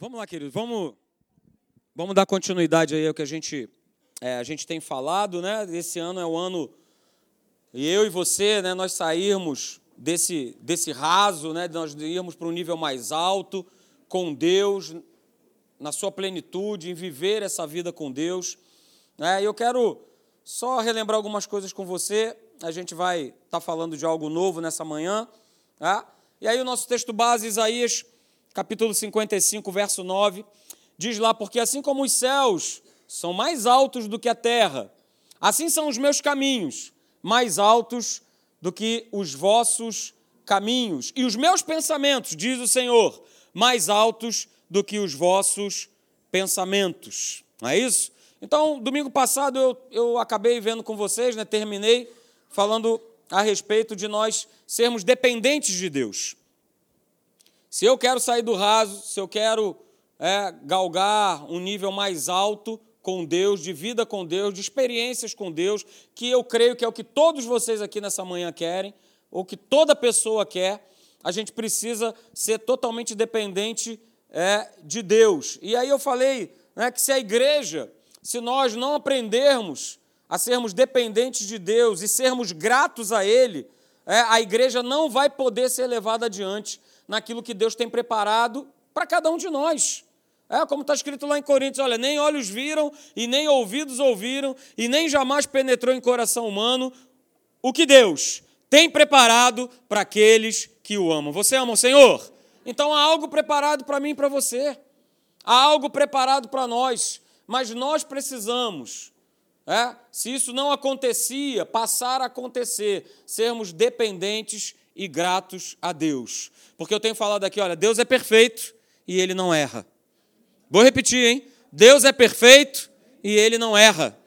Vamos lá, queridos, vamos, vamos dar continuidade aí ao que a gente, é, a gente tem falado, né? Esse ano é o ano, e eu e você, né, nós sairmos desse, desse raso, né, nós irmos para um nível mais alto, com Deus, na sua plenitude, em viver essa vida com Deus. Né? E eu quero só relembrar algumas coisas com você, a gente vai estar tá falando de algo novo nessa manhã. Tá? E aí o nosso texto base, Isaías capítulo 55, verso 9, diz lá: Porque assim como os céus são mais altos do que a terra, assim são os meus caminhos mais altos do que os vossos caminhos, e os meus pensamentos, diz o Senhor, mais altos do que os vossos pensamentos. Não é isso? Então, domingo passado eu, eu acabei vendo com vocês, né, terminei falando a respeito de nós sermos dependentes de Deus. Se eu quero sair do raso, se eu quero é, galgar um nível mais alto com Deus, de vida com Deus, de experiências com Deus, que eu creio que é o que todos vocês aqui nessa manhã querem, ou que toda pessoa quer, a gente precisa ser totalmente dependente é, de Deus. E aí eu falei né, que se a igreja, se nós não aprendermos a sermos dependentes de Deus e sermos gratos a Ele, é, a igreja não vai poder ser levada adiante naquilo que Deus tem preparado para cada um de nós. É como está escrito lá em Coríntios: olha, nem olhos viram, e nem ouvidos ouviram, e nem jamais penetrou em coração humano o que Deus tem preparado para aqueles que o amam. Você ama o Senhor? Então há algo preparado para mim e para você. Há algo preparado para nós, mas nós precisamos, é, se isso não acontecia, passar a acontecer, sermos dependentes e gratos a Deus. Porque eu tenho falado aqui, olha, Deus é perfeito e ele não erra. Vou repetir, hein? Deus é perfeito e ele não erra.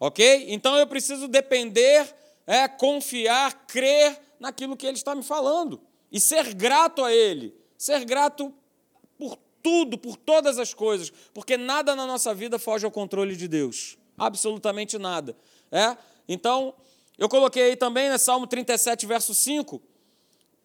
Ok? Então eu preciso depender, é, confiar, crer naquilo que ele está me falando e ser grato a ele. Ser grato por tudo, por todas as coisas, porque nada na nossa vida foge ao controle de Deus. Absolutamente nada. É? Então, eu coloquei aí também, né, Salmo 37, verso 5,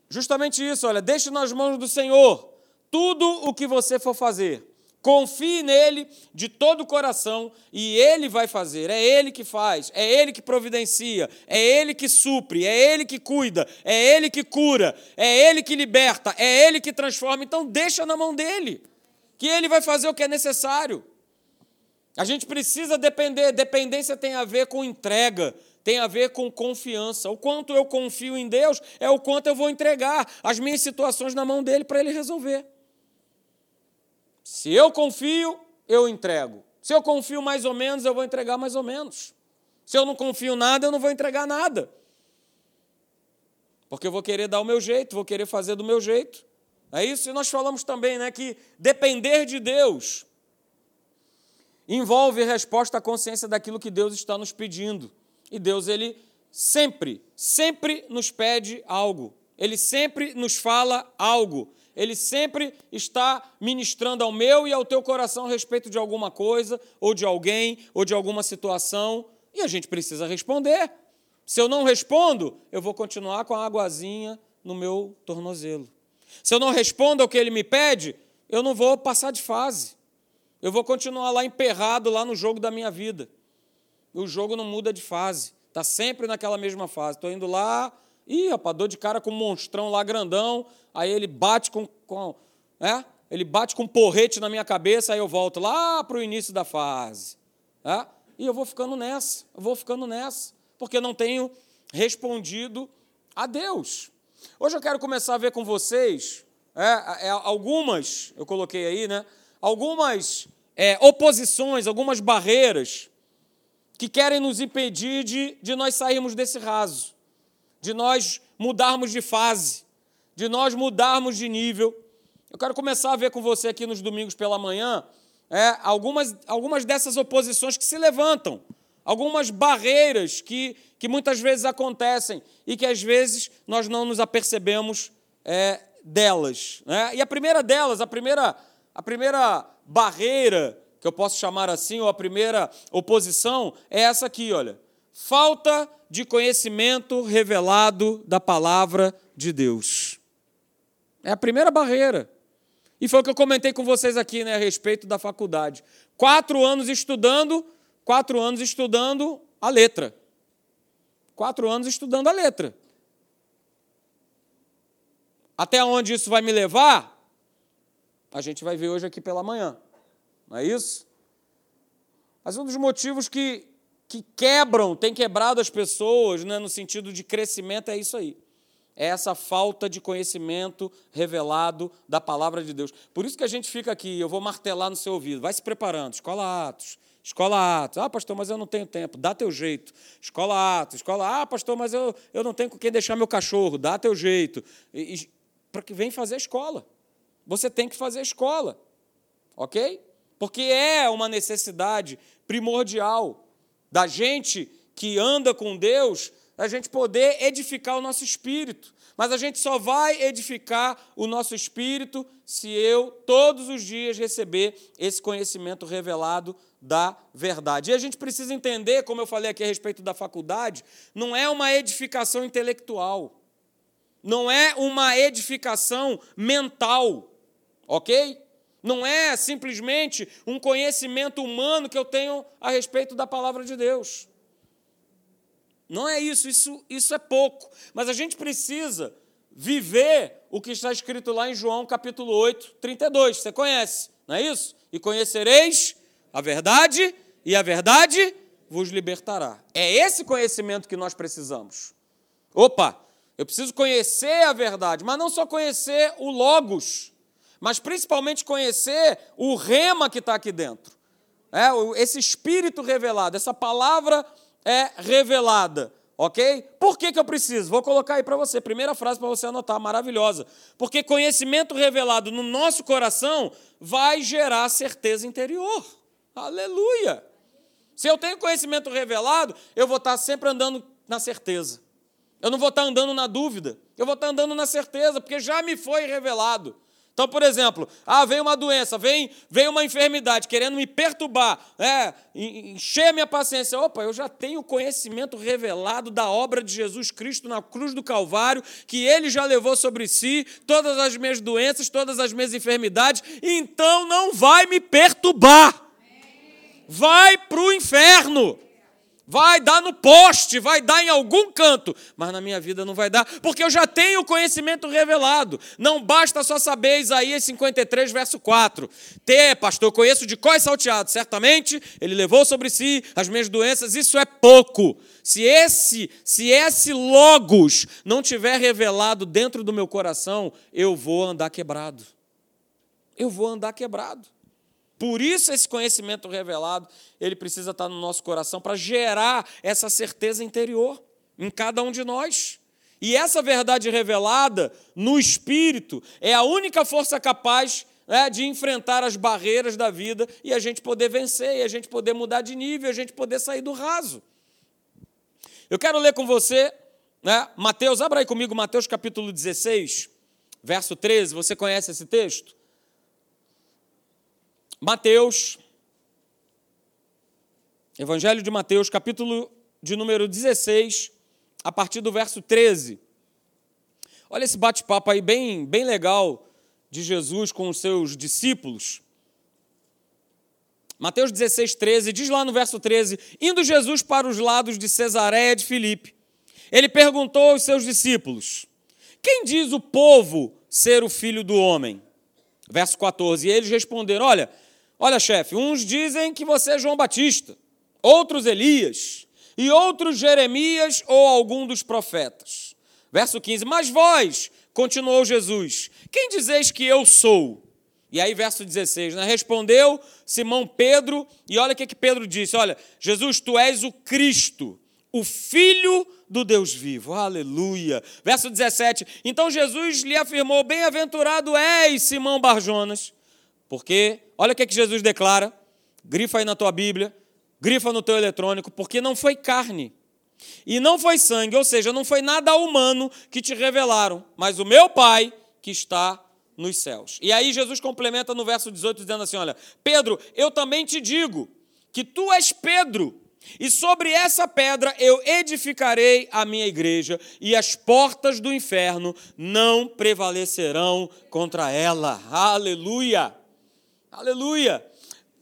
justamente isso, olha, deixe nas mãos do Senhor tudo o que você for fazer. Confie nele de todo o coração e ele vai fazer. É ele que faz, é ele que providencia, é ele que supre, é ele que cuida, é ele que cura, é ele que liberta, é ele que transforma. Então deixa na mão dele, que ele vai fazer o que é necessário. A gente precisa depender, dependência tem a ver com entrega, tem a ver com confiança. O quanto eu confio em Deus é o quanto eu vou entregar as minhas situações na mão dele para ele resolver. Se eu confio, eu entrego. Se eu confio mais ou menos, eu vou entregar mais ou menos. Se eu não confio nada, eu não vou entregar nada. Porque eu vou querer dar o meu jeito, vou querer fazer do meu jeito. É isso? E nós falamos também né, que depender de Deus envolve resposta à consciência daquilo que Deus está nos pedindo. E Deus, ele sempre, sempre nos pede algo. Ele sempre nos fala algo. Ele sempre está ministrando ao meu e ao teu coração a respeito de alguma coisa, ou de alguém, ou de alguma situação, e a gente precisa responder. Se eu não respondo, eu vou continuar com a águazinha no meu tornozelo. Se eu não respondo ao que ele me pede, eu não vou passar de fase. Eu vou continuar lá emperrado lá no jogo da minha vida o jogo não muda de fase. Está sempre naquela mesma fase. Estou indo lá, ih, rapaz, dou de cara com um monstrão lá grandão, aí ele bate com. com é? Ele bate com um porrete na minha cabeça, aí eu volto lá para o início da fase. É? E eu vou ficando nessa, eu vou ficando nessa, porque não tenho respondido a Deus. Hoje eu quero começar a ver com vocês é, é, algumas, eu coloquei aí, né? Algumas é, oposições, algumas barreiras que querem nos impedir de, de nós sairmos desse raso, de nós mudarmos de fase, de nós mudarmos de nível. Eu quero começar a ver com você aqui nos domingos pela manhã é, algumas, algumas dessas oposições que se levantam, algumas barreiras que, que muitas vezes acontecem e que às vezes nós não nos apercebemos é, delas. Né? E a primeira delas, a primeira, a primeira barreira que eu posso chamar assim, ou a primeira oposição, é essa aqui, olha. Falta de conhecimento revelado da palavra de Deus. É a primeira barreira. E foi o que eu comentei com vocês aqui né, a respeito da faculdade. Quatro anos estudando, quatro anos estudando a letra. Quatro anos estudando a letra. Até onde isso vai me levar? A gente vai ver hoje aqui pela manhã. Não é isso? Mas um dos motivos que, que quebram, tem quebrado as pessoas, né, no sentido de crescimento, é isso aí. É essa falta de conhecimento revelado da palavra de Deus. Por isso que a gente fica aqui, eu vou martelar no seu ouvido. Vai se preparando, escola Atos, Escola Atos. Ah, pastor, mas eu não tenho tempo. Dá teu jeito. Escola Atos. Escola. Ah, pastor, mas eu, eu não tenho com quem deixar meu cachorro. Dá teu jeito. Para que vem fazer a escola. Você tem que fazer a escola. Ok? Porque é uma necessidade primordial da gente que anda com Deus, a gente poder edificar o nosso espírito. Mas a gente só vai edificar o nosso espírito se eu, todos os dias, receber esse conhecimento revelado da verdade. E a gente precisa entender, como eu falei aqui a respeito da faculdade, não é uma edificação intelectual, não é uma edificação mental, ok? Não é simplesmente um conhecimento humano que eu tenho a respeito da palavra de Deus. Não é isso, isso, isso é pouco. Mas a gente precisa viver o que está escrito lá em João capítulo 8, 32. Você conhece, não é isso? E conhecereis a verdade, e a verdade vos libertará. É esse conhecimento que nós precisamos. Opa, eu preciso conhecer a verdade, mas não só conhecer o Logos, mas principalmente conhecer o rema que está aqui dentro. É, esse espírito revelado, essa palavra é revelada. Ok? Por que, que eu preciso? Vou colocar aí para você. Primeira frase para você anotar, maravilhosa. Porque conhecimento revelado no nosso coração vai gerar certeza interior. Aleluia! Se eu tenho conhecimento revelado, eu vou estar sempre andando na certeza. Eu não vou estar andando na dúvida. Eu vou estar andando na certeza, porque já me foi revelado. Então, por exemplo, ah, vem uma doença, vem, vem uma enfermidade querendo me perturbar, é, encher a minha paciência. Opa, eu já tenho conhecimento revelado da obra de Jesus Cristo na cruz do Calvário, que ele já levou sobre si todas as minhas doenças, todas as minhas enfermidades, então não vai me perturbar vai para o inferno. Vai dar no poste, vai dar em algum canto, mas na minha vida não vai dar, porque eu já tenho o conhecimento revelado. Não basta só saber Isaías 53, verso 4. Ter, pastor, conheço de é salteado. Certamente ele levou sobre si as minhas doenças, isso é pouco. Se esse, se esse logos não tiver revelado dentro do meu coração, eu vou andar quebrado. Eu vou andar quebrado. Por isso esse conhecimento revelado, ele precisa estar no nosso coração para gerar essa certeza interior em cada um de nós. E essa verdade revelada no espírito é a única força capaz né, de enfrentar as barreiras da vida e a gente poder vencer, e a gente poder mudar de nível, a gente poder sair do raso. Eu quero ler com você, né, Mateus, abra aí comigo Mateus capítulo 16, verso 13. Você conhece esse texto? Mateus, Evangelho de Mateus, capítulo de número 16, a partir do verso 13. Olha esse bate-papo aí bem, bem legal de Jesus com os seus discípulos. Mateus 16, 13, diz lá no verso 13: Indo Jesus para os lados de Cesareia de Filipe, ele perguntou aos seus discípulos: Quem diz o povo ser o filho do homem? Verso 14: E eles responderam: Olha, Olha, chefe, uns dizem que você é João Batista, outros Elias, e outros Jeremias ou algum dos profetas. Verso 15: Mas vós, continuou Jesus, quem dizeis que eu sou? E aí, verso 16, né? respondeu Simão Pedro, e olha o que, que Pedro disse: Olha, Jesus, tu és o Cristo, o Filho do Deus vivo. Aleluia. Verso 17: Então Jesus lhe afirmou: Bem-aventurado és, Simão Barjonas porque, olha o que, é que Jesus declara, grifa aí na tua Bíblia, grifa no teu eletrônico, porque não foi carne e não foi sangue, ou seja, não foi nada humano que te revelaram, mas o meu Pai que está nos céus. E aí Jesus complementa no verso 18 dizendo assim: Olha, Pedro, eu também te digo que tu és Pedro, E sobre essa pedra eu edificarei a minha igreja, e as portas do inferno não prevalecerão contra ela. Aleluia! Aleluia!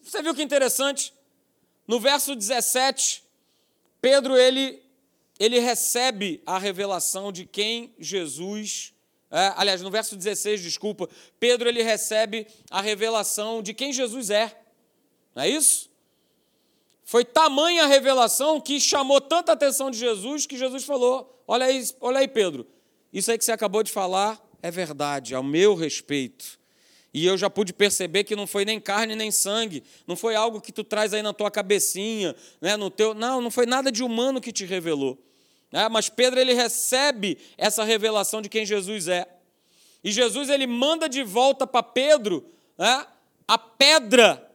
Você viu que interessante? No verso 17, Pedro ele, ele recebe a revelação de quem Jesus é, aliás, no verso 16, desculpa, Pedro ele recebe a revelação de quem Jesus é. Não é isso? Foi tamanha a revelação que chamou tanta atenção de Jesus que Jesus falou: Olha aí, olha aí, Pedro, isso aí que você acabou de falar é verdade, ao meu respeito. E eu já pude perceber que não foi nem carne nem sangue, não foi algo que tu traz aí na tua cabecinha, né, no teu, não, não foi nada de humano que te revelou. Né? Mas Pedro ele recebe essa revelação de quem Jesus é. E Jesus ele manda de volta para Pedro né, a pedra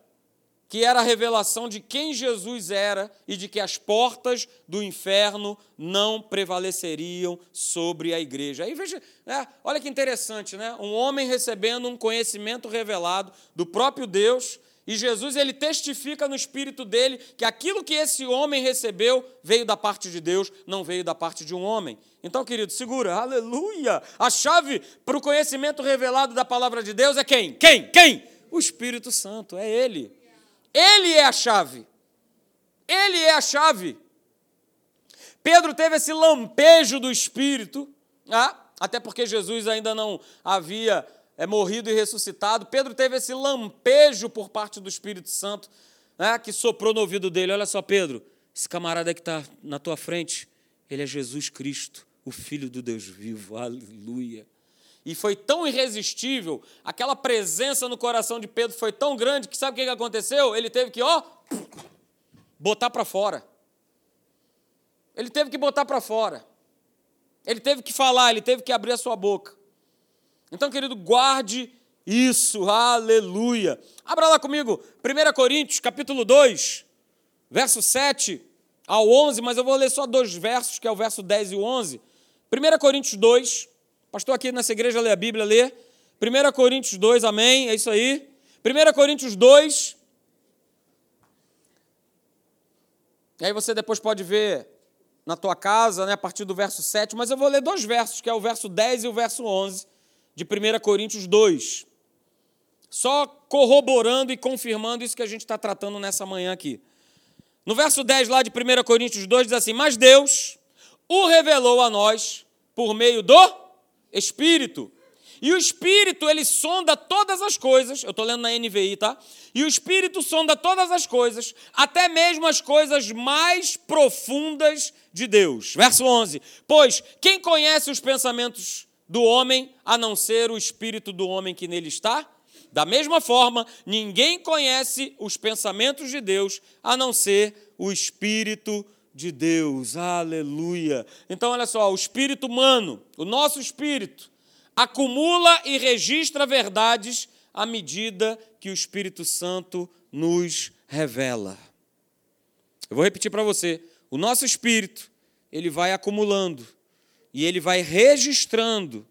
que era a revelação de quem Jesus era e de que as portas do inferno não prevaleceriam sobre a igreja. Aí veja, né, olha que interessante, né? Um homem recebendo um conhecimento revelado do próprio Deus, e Jesus ele testifica no espírito dele que aquilo que esse homem recebeu veio da parte de Deus, não veio da parte de um homem. Então, querido, segura, aleluia! A chave para o conhecimento revelado da palavra de Deus é quem? Quem? Quem? O Espírito Santo, é ele. Ele é a chave. Ele é a chave. Pedro teve esse lampejo do Espírito, ah, até porque Jesus ainda não havia é, morrido e ressuscitado. Pedro teve esse lampejo por parte do Espírito Santo, né, que soprou no ouvido dele. Olha só, Pedro, esse camarada que está na tua frente, ele é Jesus Cristo, o Filho do Deus vivo. Aleluia. E foi tão irresistível, aquela presença no coração de Pedro foi tão grande que sabe o que aconteceu? Ele teve que, ó, botar para fora. Ele teve que botar para fora. Ele teve que falar, ele teve que abrir a sua boca. Então, querido, guarde isso, aleluia. Abra lá comigo, 1 Coríntios, capítulo 2, verso 7 ao 11, mas eu vou ler só dois versos, que é o verso 10 e o 11. 1 Coríntios 2, Pastor aqui nessa igreja lê a Bíblia, lê. 1 Coríntios 2, amém, é isso aí. 1 Coríntios 2. E aí você depois pode ver na tua casa, né, a partir do verso 7, mas eu vou ler dois versos, que é o verso 10 e o verso 11 de 1 Coríntios 2. Só corroborando e confirmando isso que a gente está tratando nessa manhã aqui. No verso 10 lá de 1 Coríntios 2 diz assim: Mas Deus o revelou a nós por meio do espírito. E o espírito, ele sonda todas as coisas, eu estou lendo na NVI, tá? E o espírito sonda todas as coisas, até mesmo as coisas mais profundas de Deus. Verso 11: Pois quem conhece os pensamentos do homem a não ser o espírito do homem que nele está? Da mesma forma, ninguém conhece os pensamentos de Deus a não ser o espírito de Deus. Aleluia. Então, olha só, o espírito humano, o nosso espírito, acumula e registra verdades à medida que o Espírito Santo nos revela. Eu vou repetir para você. O nosso espírito, ele vai acumulando e ele vai registrando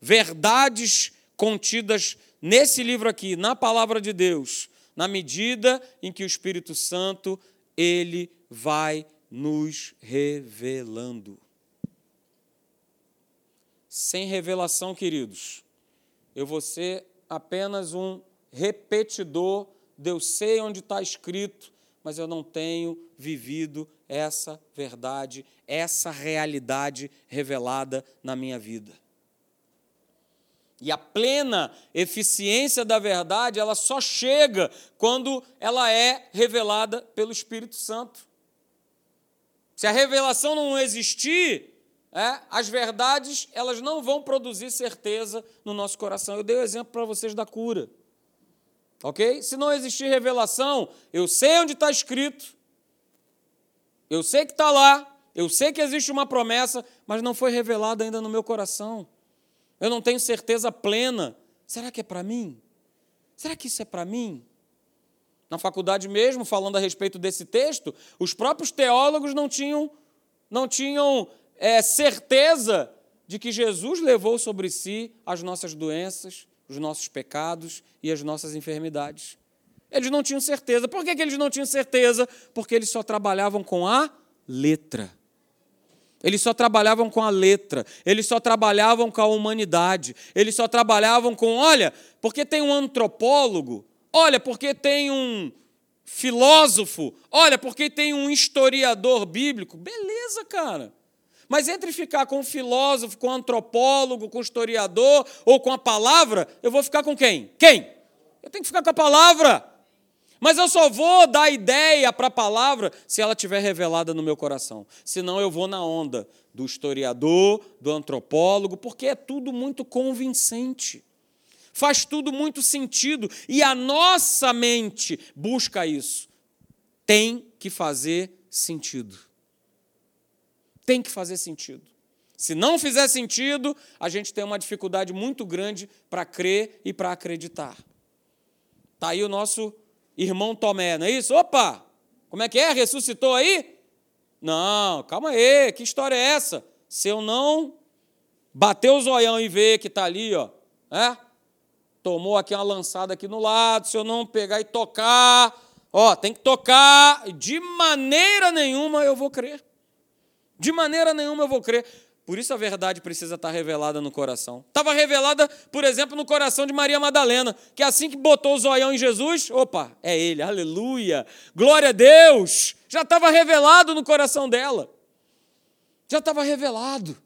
verdades contidas nesse livro aqui, na palavra de Deus, na medida em que o Espírito Santo ele vai nos revelando. Sem revelação, queridos, eu vou ser apenas um repetidor eu sei onde está escrito, mas eu não tenho vivido essa verdade, essa realidade revelada na minha vida. E a plena eficiência da verdade, ela só chega quando ela é revelada pelo Espírito Santo. Se a revelação não existir, é, as verdades elas não vão produzir certeza no nosso coração. Eu dei o um exemplo para vocês da cura. Ok? Se não existir revelação, eu sei onde está escrito, eu sei que está lá, eu sei que existe uma promessa, mas não foi revelada ainda no meu coração. Eu não tenho certeza plena. Será que é para mim? Será que isso é para mim? Na faculdade mesmo, falando a respeito desse texto, os próprios teólogos não tinham, não tinham é, certeza de que Jesus levou sobre si as nossas doenças, os nossos pecados e as nossas enfermidades. Eles não tinham certeza. Por que, que eles não tinham certeza? Porque eles só trabalhavam com a letra. Eles só trabalhavam com a letra, eles só trabalhavam com a humanidade, eles só trabalhavam com, olha, porque tem um antropólogo, olha, porque tem um filósofo, olha, porque tem um historiador bíblico. Beleza, cara. Mas entre ficar com um filósofo, com um antropólogo, com um historiador ou com a palavra, eu vou ficar com quem? Quem? Eu tenho que ficar com a palavra. Mas eu só vou dar ideia para a palavra se ela estiver revelada no meu coração. Senão eu vou na onda do historiador, do antropólogo, porque é tudo muito convincente. Faz tudo muito sentido e a nossa mente busca isso. Tem que fazer sentido. Tem que fazer sentido. Se não fizer sentido, a gente tem uma dificuldade muito grande para crer e para acreditar. Está aí o nosso irmão Tomé, não é isso? Opa! Como é que é? Ressuscitou aí? Não, calma aí, que história é essa? Se eu não bater o zoião e ver que está ali, ó, é? Tomou aqui uma lançada aqui no lado, se eu não pegar e tocar, ó, tem que tocar, de maneira nenhuma eu vou crer. De maneira nenhuma eu vou crer. Por isso a verdade precisa estar revelada no coração. Estava revelada, por exemplo, no coração de Maria Madalena, que assim que botou o zoião em Jesus, opa, é ele, aleluia, glória a Deus. Já estava revelado no coração dela. Já estava revelado.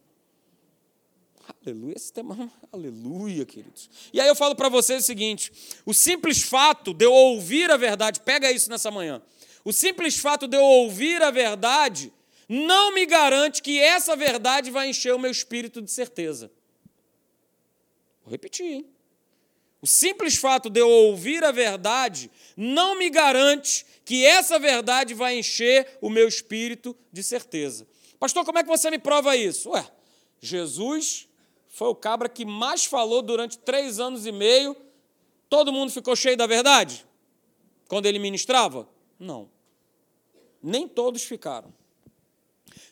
Aleluia, esse tema, aleluia, queridos. E aí eu falo para vocês o seguinte: o simples fato de eu ouvir a verdade, pega isso nessa manhã. O simples fato de eu ouvir a verdade não me garante que essa verdade vai encher o meu espírito de certeza. Vou repetir, hein? O simples fato de eu ouvir a verdade não me garante que essa verdade vai encher o meu espírito de certeza. Pastor, como é que você me prova isso? Ué, Jesus foi o cabra que mais falou durante três anos e meio. Todo mundo ficou cheio da verdade? Quando ele ministrava? Não. Nem todos ficaram.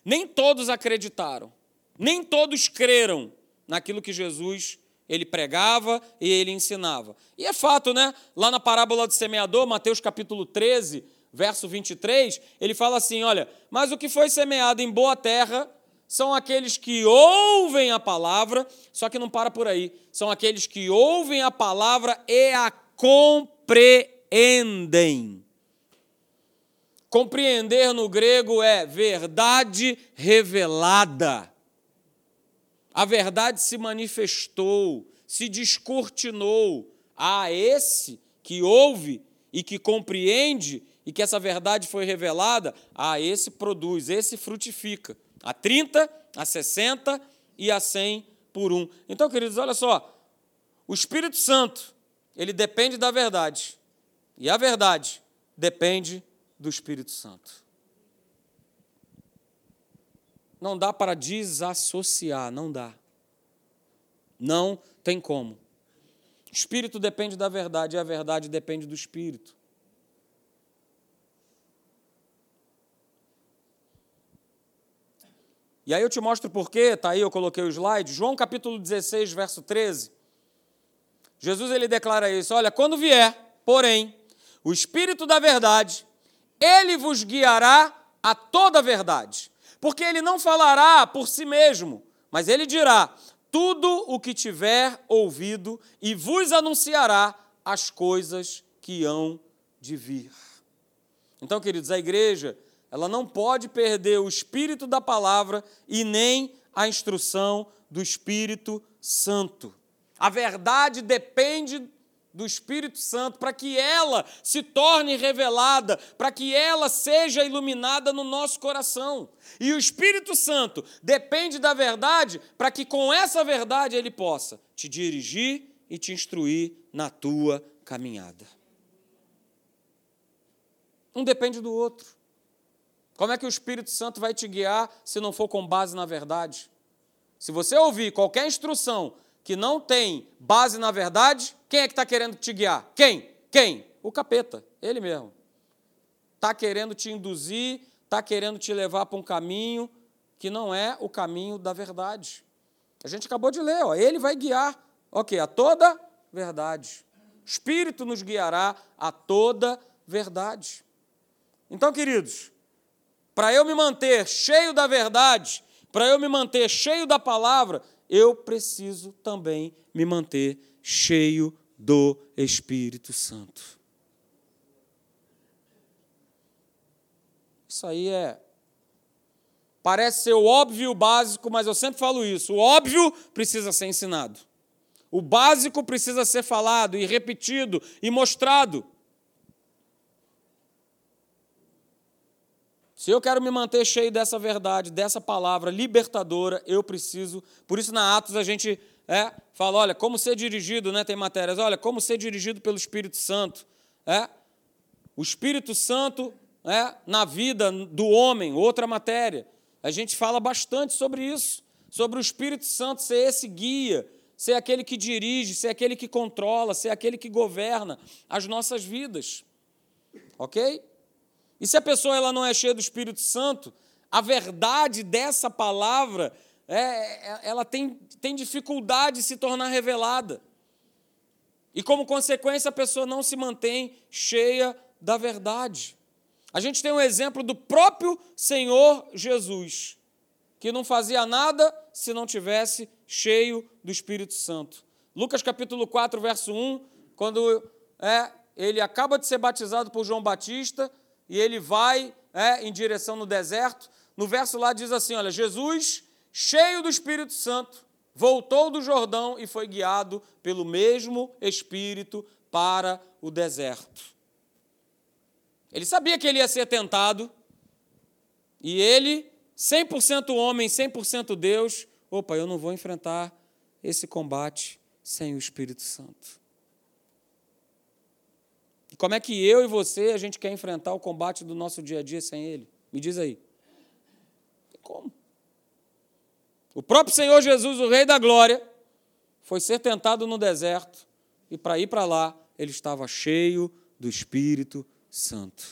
Nem todos acreditaram, nem todos creram naquilo que Jesus ele pregava e ele ensinava. E é fato, né? Lá na parábola do semeador, Mateus capítulo 13, verso 23, ele fala assim: olha, mas o que foi semeado em boa terra são aqueles que ouvem a palavra, só que não para por aí. São aqueles que ouvem a palavra e a compreendem. Compreender no grego é verdade revelada. A verdade se manifestou, se descortinou a esse que ouve e que compreende e que essa verdade foi revelada, a esse produz, esse frutifica. A 30, a 60 e a 100 por um. Então, queridos, olha só. O Espírito Santo, ele depende da verdade. E a verdade depende do Espírito Santo. Não dá para desassociar, não dá. Não tem como. O Espírito depende da verdade e a verdade depende do Espírito. E aí eu te mostro por quê, está aí, eu coloquei o slide. João capítulo 16, verso 13. Jesus ele declara isso: Olha, quando vier, porém, o Espírito da verdade, ele vos guiará a toda a verdade, porque ele não falará por si mesmo, mas ele dirá tudo o que tiver ouvido e vos anunciará as coisas que hão de vir. Então, queridos, a igreja, ela não pode perder o espírito da palavra e nem a instrução do Espírito Santo. A verdade depende do Espírito Santo, para que ela se torne revelada, para que ela seja iluminada no nosso coração. E o Espírito Santo depende da verdade, para que com essa verdade ele possa te dirigir e te instruir na tua caminhada. Um depende do outro. Como é que o Espírito Santo vai te guiar se não for com base na verdade? Se você ouvir qualquer instrução que não tem base na verdade, quem é que está querendo te guiar? Quem? Quem? O capeta, ele mesmo. Está querendo te induzir, está querendo te levar para um caminho que não é o caminho da verdade. A gente acabou de ler, ó, ele vai guiar, ok, a toda verdade. Espírito nos guiará a toda verdade. Então, queridos, para eu me manter cheio da verdade, para eu me manter cheio da palavra, eu preciso também me manter cheio do Espírito Santo. Isso aí é. Parece ser o óbvio básico, mas eu sempre falo isso. O óbvio precisa ser ensinado. O básico precisa ser falado e repetido e mostrado. Se eu quero me manter cheio dessa verdade, dessa palavra libertadora, eu preciso. Por isso, na Atos, a gente é, fala: olha, como ser dirigido, né? Tem matérias, olha, como ser dirigido pelo Espírito Santo. É? O Espírito Santo é, na vida do homem, outra matéria. A gente fala bastante sobre isso, sobre o Espírito Santo ser esse guia, ser aquele que dirige, ser aquele que controla, ser aquele que governa as nossas vidas. Ok? E se a pessoa ela não é cheia do Espírito Santo, a verdade dessa palavra, é, é, ela tem, tem dificuldade de se tornar revelada. E como consequência, a pessoa não se mantém cheia da verdade. A gente tem um exemplo do próprio Senhor Jesus, que não fazia nada se não tivesse cheio do Espírito Santo. Lucas capítulo 4, verso 1, quando é, ele acaba de ser batizado por João Batista e ele vai é, em direção no deserto, no verso lá diz assim: olha, Jesus, cheio do Espírito Santo, voltou do Jordão e foi guiado pelo mesmo Espírito para o deserto. Ele sabia que ele ia ser tentado, e ele, 100% homem, 100% Deus, opa, eu não vou enfrentar esse combate sem o Espírito Santo. Como é que eu e você, a gente quer enfrentar o combate do nosso dia a dia sem ele? Me diz aí. Como? O próprio Senhor Jesus, o Rei da Glória, foi ser tentado no deserto, e para ir para lá, ele estava cheio do Espírito Santo.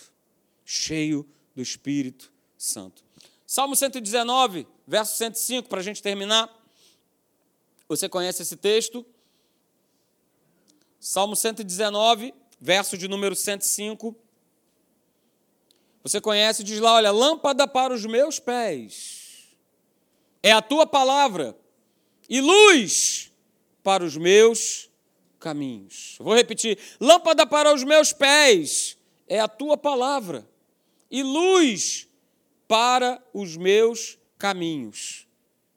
Cheio do Espírito Santo. Salmo 119, verso 105, para a gente terminar. Você conhece esse texto? Salmo 119, verso de número 105. Você conhece, diz lá: olha, lâmpada para os meus pés é a tua palavra, e luz para os meus caminhos. Vou repetir: lâmpada para os meus pés é a tua palavra e luz para os meus caminhos.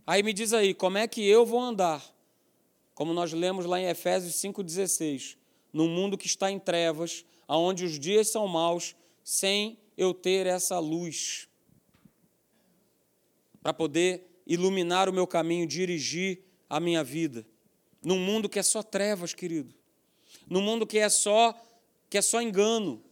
Aí me diz aí, como é que eu vou andar? Como nós lemos lá em Efésios 5,16, num mundo que está em trevas, aonde os dias são maus, sem eu ter essa luz para poder iluminar o meu caminho, dirigir a minha vida. Num mundo que é só trevas, querido. Num mundo que é só que é só engano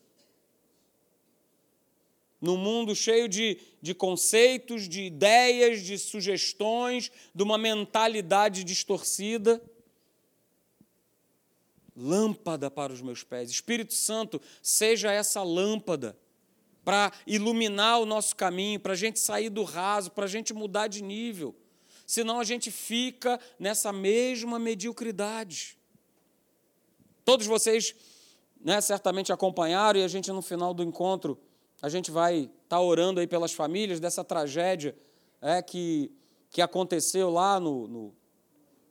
num mundo cheio de, de conceitos, de ideias, de sugestões, de uma mentalidade distorcida. Lâmpada para os meus pés. Espírito Santo, seja essa lâmpada para iluminar o nosso caminho, para a gente sair do raso, para a gente mudar de nível. Senão a gente fica nessa mesma mediocridade. Todos vocês né, certamente acompanharam e a gente no final do encontro a gente vai estar tá orando aí pelas famílias dessa tragédia é, que, que aconteceu lá no, no,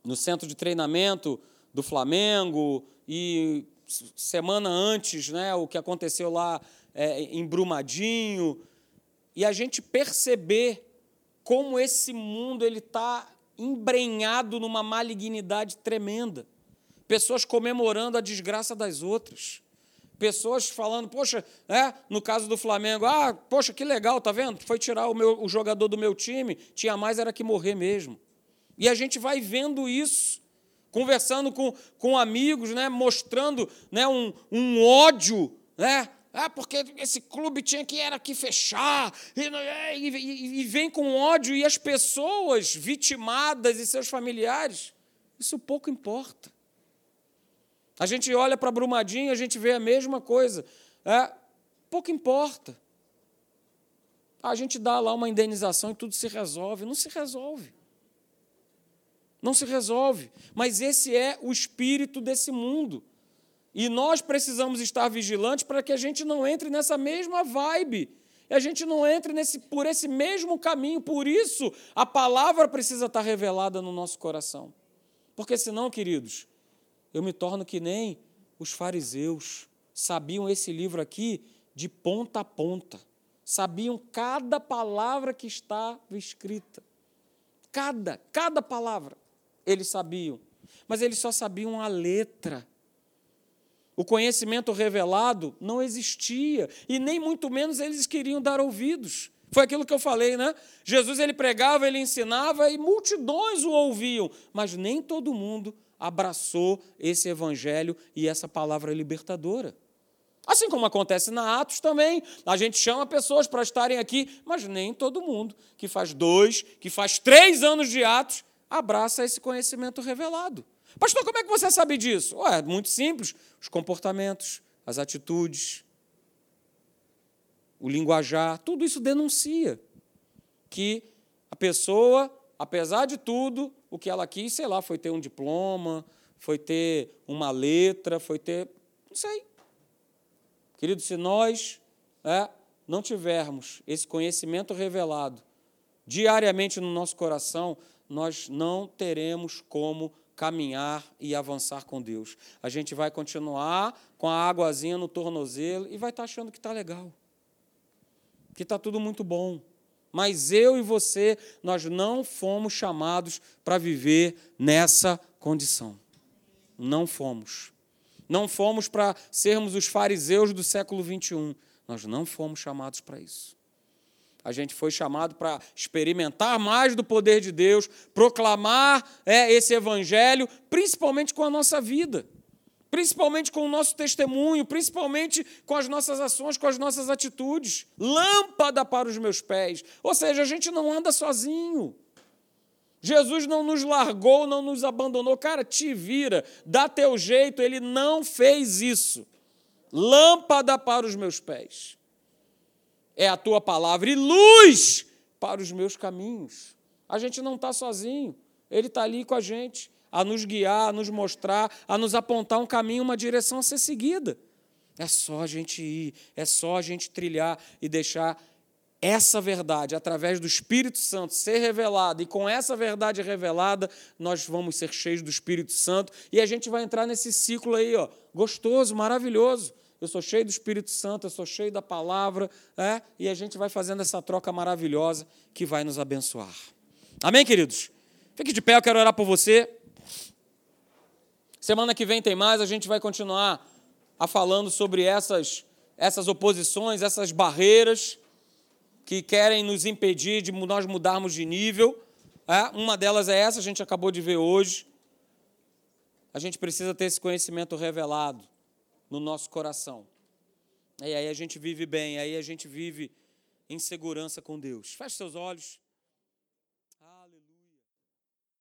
no centro de treinamento do Flamengo e semana antes, né, o que aconteceu lá é, em Brumadinho, e a gente perceber como esse mundo ele está embrenhado numa malignidade tremenda. Pessoas comemorando a desgraça das outras pessoas falando, poxa, é, no caso do Flamengo, ah, poxa, que legal, tá vendo? Foi tirar o, meu, o jogador do meu time, tinha mais era que morrer mesmo. E a gente vai vendo isso, conversando com, com amigos, né, mostrando né, um, um ódio, né? Ah, porque esse clube tinha que era que fechar, e, e, e vem com ódio, e as pessoas vitimadas e seus familiares, isso pouco importa. A gente olha para Brumadinho, a gente vê a mesma coisa. É, pouco importa. A gente dá lá uma indenização e tudo se resolve. Não se resolve. Não se resolve. Mas esse é o espírito desse mundo. E nós precisamos estar vigilantes para que a gente não entre nessa mesma vibe. E a gente não entre nesse, por esse mesmo caminho. Por isso, a palavra precisa estar revelada no nosso coração. Porque senão, queridos, eu me torno que nem os fariseus sabiam esse livro aqui de ponta a ponta. Sabiam cada palavra que estava escrita. Cada, cada palavra eles sabiam. Mas eles só sabiam a letra. O conhecimento revelado não existia e nem muito menos eles queriam dar ouvidos. Foi aquilo que eu falei, né? Jesus ele pregava, ele ensinava e multidões o ouviam, mas nem todo mundo abraçou esse evangelho e essa palavra libertadora. Assim como acontece na Atos também, a gente chama pessoas para estarem aqui, mas nem todo mundo que faz dois, que faz três anos de Atos, abraça esse conhecimento revelado. Pastor, como é que você sabe disso? Ué, muito simples. Os comportamentos, as atitudes, o linguajar, tudo isso denuncia que a pessoa, apesar de tudo, o que ela quis, sei lá, foi ter um diploma, foi ter uma letra, foi ter. Não sei. Querido, se nós é, não tivermos esse conhecimento revelado diariamente no nosso coração, nós não teremos como caminhar e avançar com Deus. A gente vai continuar com a águazinha no tornozelo e vai estar achando que está legal, que está tudo muito bom. Mas eu e você, nós não fomos chamados para viver nessa condição. Não fomos. Não fomos para sermos os fariseus do século 21. Nós não fomos chamados para isso. A gente foi chamado para experimentar mais do poder de Deus, proclamar é, esse evangelho, principalmente com a nossa vida, principalmente com o nosso testemunho, principalmente com as nossas ações, com as nossas atitudes. Lâmpada para os meus pés. Ou seja, a gente não anda sozinho. Jesus não nos largou, não nos abandonou. Cara, te vira, dá teu jeito. Ele não fez isso. Lâmpada para os meus pés é a tua palavra e luz para os meus caminhos. A gente não está sozinho, ele está ali com a gente, a nos guiar, a nos mostrar, a nos apontar um caminho, uma direção a ser seguida. É só a gente ir, é só a gente trilhar e deixar essa verdade, através do Espírito Santo, ser revelada, e com essa verdade revelada, nós vamos ser cheios do Espírito Santo, e a gente vai entrar nesse ciclo aí, ó, gostoso, maravilhoso eu sou cheio do Espírito Santo, eu sou cheio da palavra, é? e a gente vai fazendo essa troca maravilhosa que vai nos abençoar. Amém, queridos? Fique de pé, eu quero orar por você. Semana que vem tem mais, a gente vai continuar a falando sobre essas, essas oposições, essas barreiras que querem nos impedir de nós mudarmos de nível. É? Uma delas é essa, a gente acabou de ver hoje. A gente precisa ter esse conhecimento revelado no nosso coração. E aí a gente vive bem, aí a gente vive em segurança com Deus. Feche seus olhos.